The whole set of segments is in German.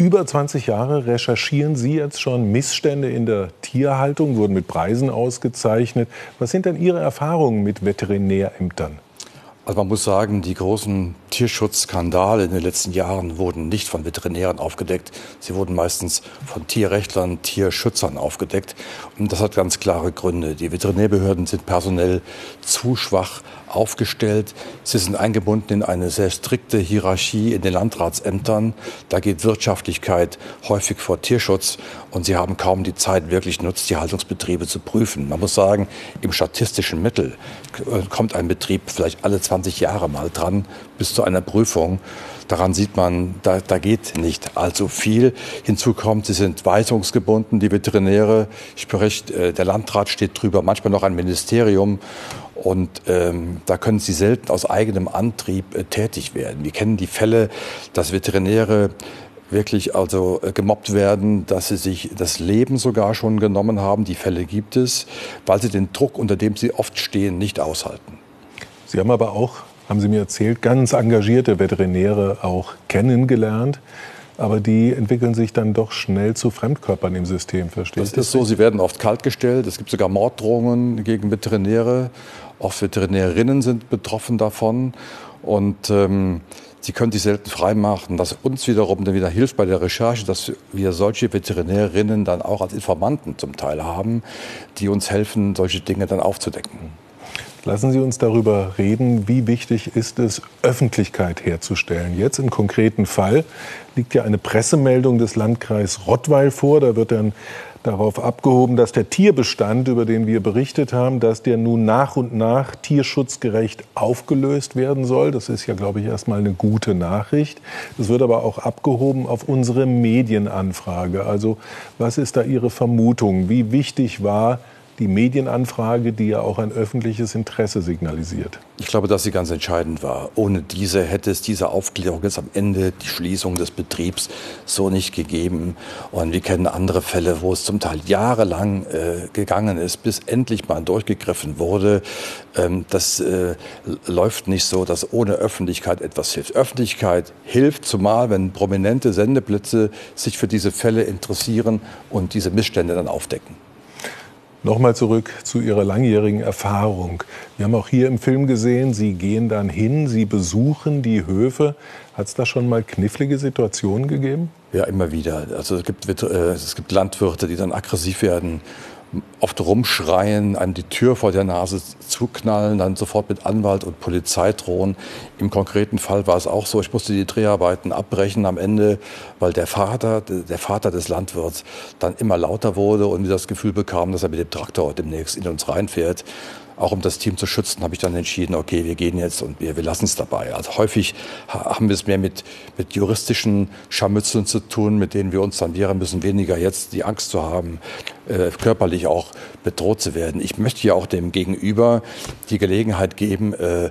über 20 Jahre recherchieren Sie jetzt schon Missstände in der Tierhaltung, wurden mit Preisen ausgezeichnet. Was sind denn Ihre Erfahrungen mit Veterinärämtern? Also man muss sagen, die großen Tierschutzskandale in den letzten Jahren wurden nicht von Veterinären aufgedeckt. Sie wurden meistens von Tierrechtlern, Tierschützern aufgedeckt. Und das hat ganz klare Gründe. Die Veterinärbehörden sind personell zu schwach aufgestellt. Sie sind eingebunden in eine sehr strikte Hierarchie in den Landratsämtern. Da geht Wirtschaftlichkeit häufig vor Tierschutz und sie haben kaum die Zeit, wirklich Nutztierhaltungsbetriebe zu prüfen. Man muss sagen, im statistischen Mittel kommt ein Betrieb vielleicht alle 20 Jahre mal dran bis zu einer Prüfung. Daran sieht man, da, da geht nicht allzu viel. Hinzu kommt, sie sind weisungsgebunden, die Veterinäre. Ich berichte, äh, der Landrat steht drüber, manchmal noch ein Ministerium. Und ähm, da können sie selten aus eigenem Antrieb äh, tätig werden. Wir kennen die Fälle, dass Veterinäre wirklich also äh, gemobbt werden, dass sie sich das Leben sogar schon genommen haben. Die Fälle gibt es, weil sie den Druck, unter dem sie oft stehen, nicht aushalten. Sie haben aber auch haben Sie mir erzählt, ganz engagierte Veterinäre auch kennengelernt. Aber die entwickeln sich dann doch schnell zu Fremdkörpern im System, verstehe Das ist so, sie werden oft kaltgestellt. Es gibt sogar Morddrohungen gegen Veterinäre. Auch Veterinärinnen sind betroffen davon. Und ähm, sie können sich selten freimachen, was uns wiederum dann wieder hilft bei der Recherche, dass wir solche Veterinärinnen dann auch als Informanten zum Teil haben, die uns helfen, solche Dinge dann aufzudecken. Lassen Sie uns darüber reden, wie wichtig ist es, Öffentlichkeit herzustellen. Jetzt im konkreten Fall liegt ja eine Pressemeldung des Landkreis Rottweil vor. Da wird dann darauf abgehoben, dass der Tierbestand, über den wir berichtet haben, dass der nun nach und nach tierschutzgerecht aufgelöst werden soll. Das ist ja, glaube ich, erstmal eine gute Nachricht. Es wird aber auch abgehoben auf unsere Medienanfrage. Also was ist da Ihre Vermutung? Wie wichtig war die Medienanfrage, die ja auch ein öffentliches Interesse signalisiert. Ich glaube, dass sie ganz entscheidend war. Ohne diese hätte es diese Aufklärung jetzt am Ende, die Schließung des Betriebs, so nicht gegeben. Und wir kennen andere Fälle, wo es zum Teil jahrelang äh, gegangen ist, bis endlich mal durchgegriffen wurde. Ähm, das äh, läuft nicht so, dass ohne Öffentlichkeit etwas hilft. Öffentlichkeit hilft, zumal wenn prominente Sendeblitze sich für diese Fälle interessieren und diese Missstände dann aufdecken. Nochmal zurück zu Ihrer langjährigen Erfahrung. Wir haben auch hier im Film gesehen, Sie gehen dann hin, Sie besuchen die Höfe. Hat es da schon mal knifflige Situationen gegeben? Ja, immer wieder. Also es gibt, äh, es gibt Landwirte, die dann aggressiv werden oft rumschreien, einem die Tür vor der Nase zuknallen, dann sofort mit Anwalt und Polizei drohen. Im konkreten Fall war es auch so, ich musste die Dreharbeiten abbrechen am Ende, weil der Vater, der Vater des Landwirts dann immer lauter wurde und wir das Gefühl bekamen, dass er mit dem Traktor demnächst in uns reinfährt auch um das Team zu schützen, habe ich dann entschieden, okay, wir gehen jetzt und wir, wir lassen es dabei. Also häufig haben wir es mehr mit, mit juristischen Scharmützeln zu tun, mit denen wir uns dann wehren müssen, weniger jetzt die Angst zu haben, äh, körperlich auch bedroht zu werden. Ich möchte ja auch dem Gegenüber die Gelegenheit geben, äh,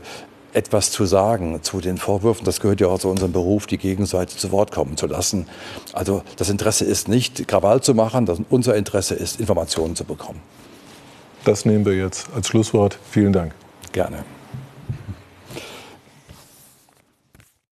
etwas zu sagen zu den Vorwürfen. Das gehört ja auch zu unserem Beruf, die Gegenseite zu Wort kommen zu lassen. Also das Interesse ist nicht, Krawall zu machen, das, unser Interesse ist, Informationen zu bekommen. Das nehmen wir jetzt als Schlusswort. Vielen Dank. Gerne.